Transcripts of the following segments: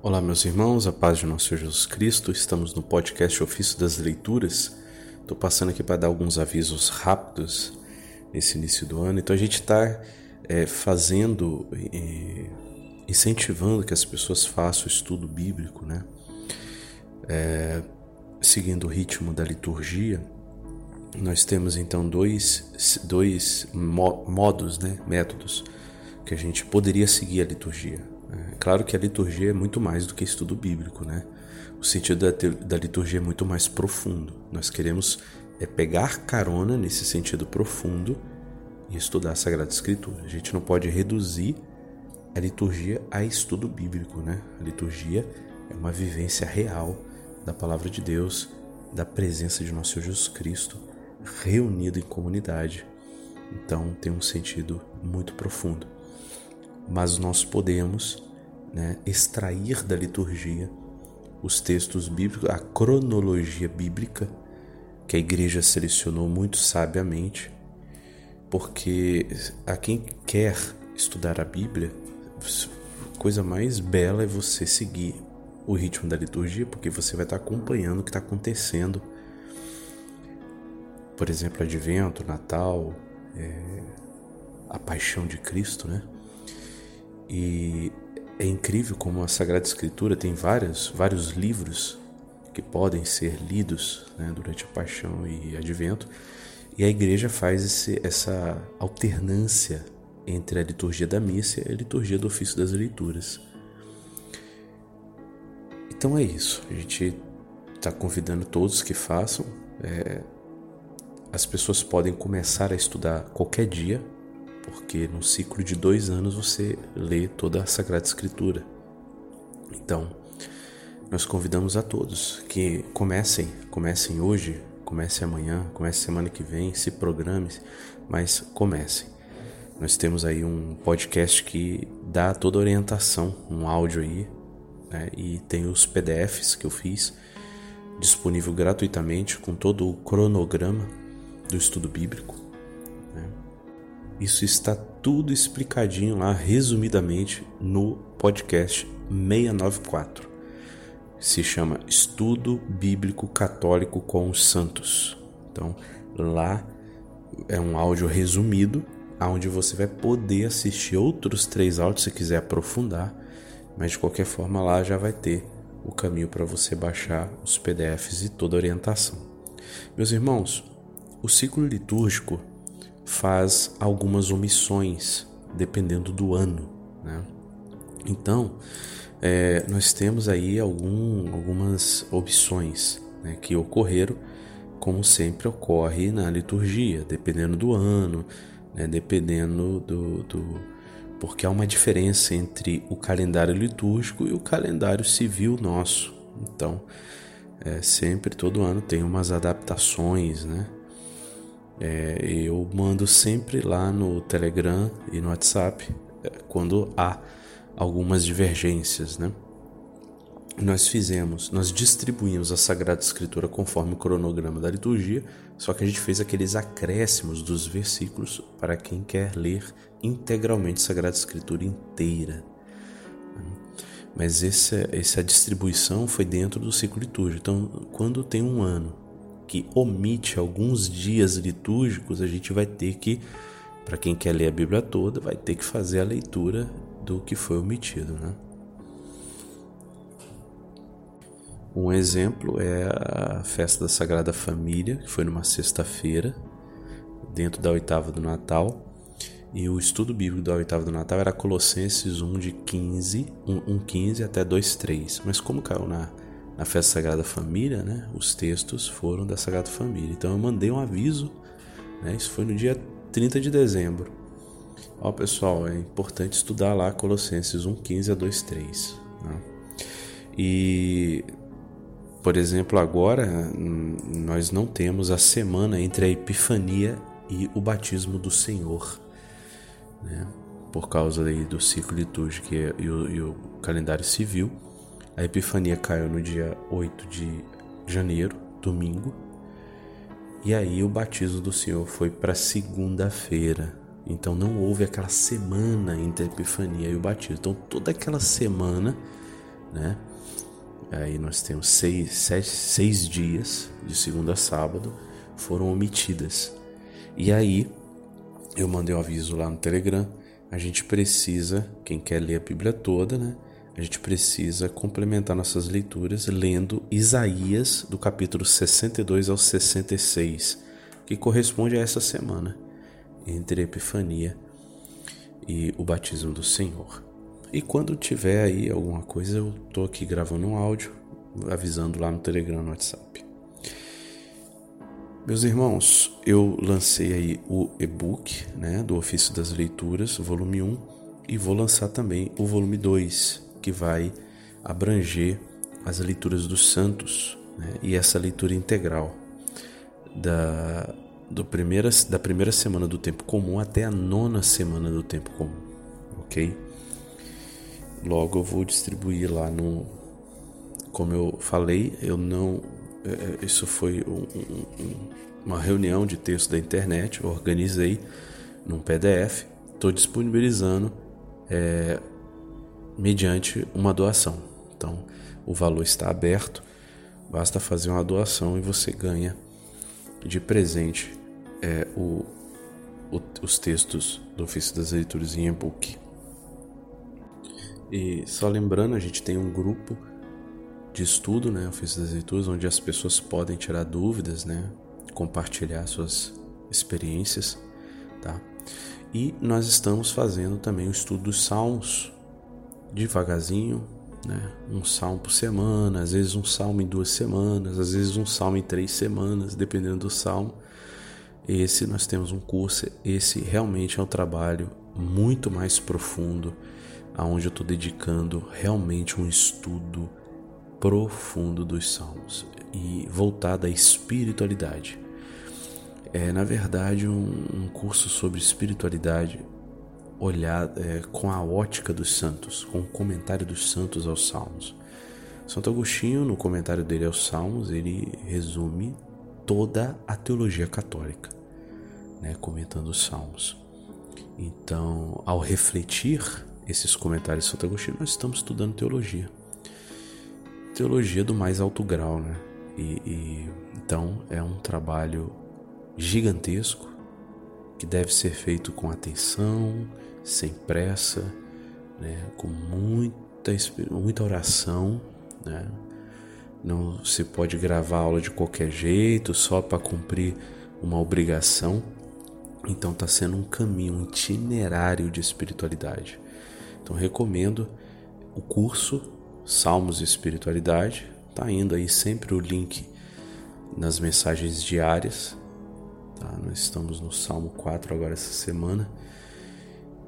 Olá, meus irmãos, a paz de nosso Senhor Jesus Cristo. Estamos no podcast Ofício das Leituras. Estou passando aqui para dar alguns avisos rápidos nesse início do ano. Então, a gente está é, fazendo, é, incentivando que as pessoas façam o estudo bíblico, né? É, seguindo o ritmo da liturgia. Nós temos então dois, dois modos, né, métodos que a gente poderia seguir a liturgia. É claro que a liturgia é muito mais do que estudo bíblico, né? O sentido da, da liturgia é muito mais profundo. Nós queremos é pegar carona nesse sentido profundo e estudar a Sagrada Escritura. A gente não pode reduzir a liturgia a estudo bíblico, né? A liturgia é uma vivência real da palavra de Deus, da presença de nosso Senhor Jesus Cristo reunido em comunidade. Então tem um sentido muito profundo mas nós podemos né, extrair da liturgia os textos bíblicos, a cronologia bíblica que a igreja selecionou muito sabiamente, porque a quem quer estudar a Bíblia, a coisa mais bela é você seguir o ritmo da liturgia, porque você vai estar acompanhando o que está acontecendo. Por exemplo, Advento, Natal, é, a Paixão de Cristo, né? E é incrível como a Sagrada Escritura tem vários, vários livros que podem ser lidos né, durante a Paixão e Advento, e a igreja faz esse, essa alternância entre a liturgia da missa e a liturgia do ofício das leituras. Então é isso, a gente está convidando todos que façam. É, as pessoas podem começar a estudar qualquer dia, porque no ciclo de dois anos você lê toda a Sagrada Escritura. Então, nós convidamos a todos que comecem, comecem hoje, comecem amanhã, comecem semana que vem, se programem, mas comecem. Nós temos aí um podcast que dá toda a orientação, um áudio aí, né? e tem os PDFs que eu fiz disponível gratuitamente com todo o cronograma do estudo bíblico. Isso está tudo explicadinho lá, resumidamente, no podcast 694. Se chama Estudo Bíblico Católico com os Santos. Então, lá é um áudio resumido, onde você vai poder assistir outros três áudios se quiser aprofundar, mas de qualquer forma lá já vai ter o caminho para você baixar os PDFs e toda a orientação. Meus irmãos, o ciclo litúrgico faz algumas omissões, dependendo do ano. Né? Então, é, nós temos aí algum, algumas opções né, que ocorreram, como sempre ocorre na liturgia, dependendo do ano, né, dependendo do, do. Porque há uma diferença entre o calendário litúrgico e o calendário civil nosso. Então, é, sempre, todo ano, tem umas adaptações, né? É, eu mando sempre lá no Telegram e no WhatsApp é, quando há algumas divergências, né? Nós fizemos, nós distribuímos a Sagrada Escritura conforme o cronograma da liturgia, só que a gente fez aqueles acréscimos dos versículos para quem quer ler integralmente a Sagrada Escritura inteira. Mas essa, essa distribuição foi dentro do ciclo litúrgico. Então, quando tem um ano que omite alguns dias litúrgicos, a gente vai ter que, para quem quer ler a Bíblia toda, vai ter que fazer a leitura do que foi omitido, né? Um exemplo é a festa da Sagrada Família, que foi numa sexta-feira, dentro da oitava do Natal. E o estudo bíblico da oitava do Natal era Colossenses 1 de 15, 1, 1 15 até 2, 3. Mas como caiu na na festa Sagrada Família, né, os textos foram da Sagrada Família. Então eu mandei um aviso, né, isso foi no dia 30 de dezembro. Ó pessoal, é importante estudar lá Colossenses 1:15 a 2:3. Né? E por exemplo, agora nós não temos a semana entre a Epifania e o batismo do Senhor, né? por causa aí do ciclo litúrgico e o, e o calendário civil. A Epifania caiu no dia 8 de janeiro, domingo. E aí o batismo do Senhor foi para segunda-feira. Então não houve aquela semana entre a Epifania e o batismo. Então toda aquela semana né? Aí nós temos seis, sete, seis dias, de segunda a sábado, foram omitidas. E aí eu mandei um aviso lá no Telegram. A gente precisa, quem quer ler a Bíblia toda, né? A gente precisa complementar nossas leituras lendo Isaías, do capítulo 62 ao 66, que corresponde a essa semana, entre a Epifania e o batismo do Senhor. E quando tiver aí alguma coisa, eu tô aqui gravando um áudio, avisando lá no Telegram, no WhatsApp. Meus irmãos, eu lancei aí o e-book, né, do Ofício das Leituras, volume 1, e vou lançar também o volume 2, que vai abranger as leituras dos santos, né, e essa leitura integral da do primeira, da primeira semana do tempo comum até a nona semana do tempo comum, ok? Logo eu vou distribuir lá no. Como eu falei, eu não. É, é, isso foi um, um, uma reunião de texto da internet, eu organizei num PDF, estou disponibilizando é, mediante uma doação. Então, o valor está aberto, basta fazer uma doação e você ganha de presente é, o, o, os textos do ofício das leituras em e-book. E só lembrando, a gente tem um grupo de estudo, né, ofício das leituras, onde as pessoas podem tirar dúvidas, né, compartilhar suas experiências, tá? E nós estamos fazendo também o estudo dos salmos devagarzinho, né? Um salmo por semana, às vezes um salmo em duas semanas, às vezes um salmo em três semanas, dependendo do salmo. Esse nós temos um curso, esse realmente é um trabalho muito mais profundo, aonde eu estou dedicando realmente um estudo profundo dos salmos e voltado à espiritualidade. É na verdade um, um curso sobre espiritualidade olhado é, com a ótica dos santos, com o comentário dos santos aos salmos. Santo Agostinho, no comentário dele aos salmos, ele resume toda a teologia católica né, comentando os salmos. Então, ao refletir esses comentários de Santo Agostinho, nós estamos estudando teologia. Teologia do mais alto grau, né? E, e, então é um trabalho gigantesco que deve ser feito com atenção, sem pressa, né? com muita, muita oração, né? Não se pode gravar aula de qualquer jeito, só para cumprir uma obrigação. Então está sendo um caminho, um itinerário de espiritualidade. Então recomendo o curso Salmos e Espiritualidade. Tá indo aí sempre o link nas mensagens diárias. Tá? Nós estamos no Salmo 4 agora essa semana.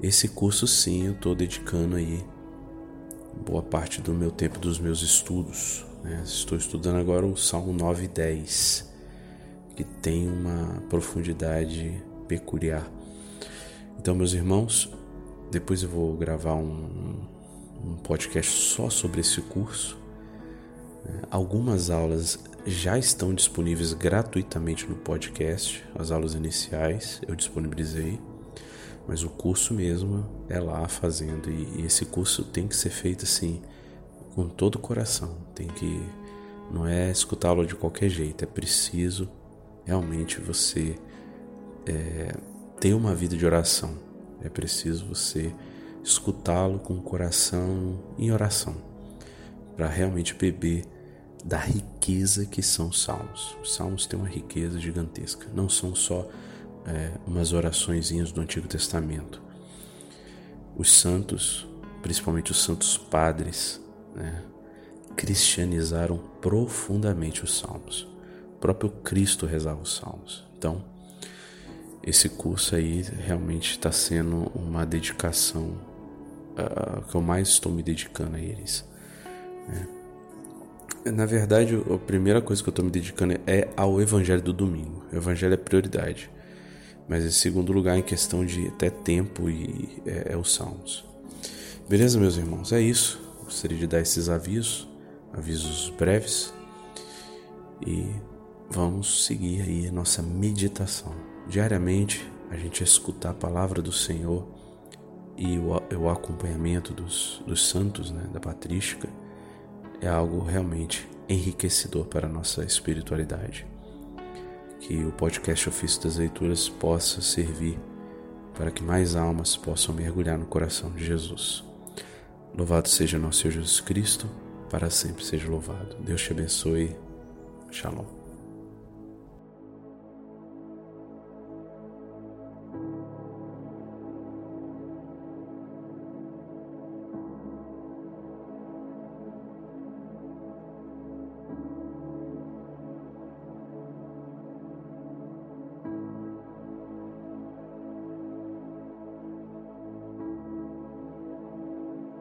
Esse curso sim eu estou dedicando aí boa parte do meu tempo dos meus estudos. Né? Estou estudando agora o Salmo 9 e 10, que tem uma profundidade peculiar. Então, meus irmãos, depois eu vou gravar um, um podcast só sobre esse curso. É, algumas aulas já estão disponíveis gratuitamente no podcast, as aulas iniciais eu disponibilizei, mas o curso mesmo é lá fazendo e, esse curso tem que ser feito assim com todo o coração, tem que não é escutar aula de qualquer jeito, é preciso realmente você é, ter uma vida de oração. É preciso você escutá-lo com o coração em oração, para realmente beber da riqueza que são os salmos. Os salmos têm uma riqueza gigantesca, não são só é, umas oraçõezinhas do Antigo Testamento. Os santos, principalmente os santos padres, né, cristianizaram profundamente os salmos. O próprio Cristo rezava os salmos. Então, esse curso aí realmente está sendo uma dedicação uh, que eu mais estou me dedicando a eles. Né? Na verdade, a primeira coisa que eu estou me dedicando é ao Evangelho do domingo. O Evangelho é prioridade. Mas em segundo lugar, em questão de até tempo, e é, é os Salmos. Beleza, meus irmãos? É isso. Gostaria de dar esses avisos, avisos breves. E vamos seguir aí nossa meditação diariamente a gente escutar a palavra do Senhor e o, o acompanhamento dos, dos santos, né, da patrística, é algo realmente enriquecedor para a nossa espiritualidade. Que o podcast Ofício das Leituras possa servir para que mais almas possam mergulhar no coração de Jesus. Louvado seja nosso Senhor Jesus Cristo, para sempre seja louvado. Deus te abençoe. Shalom.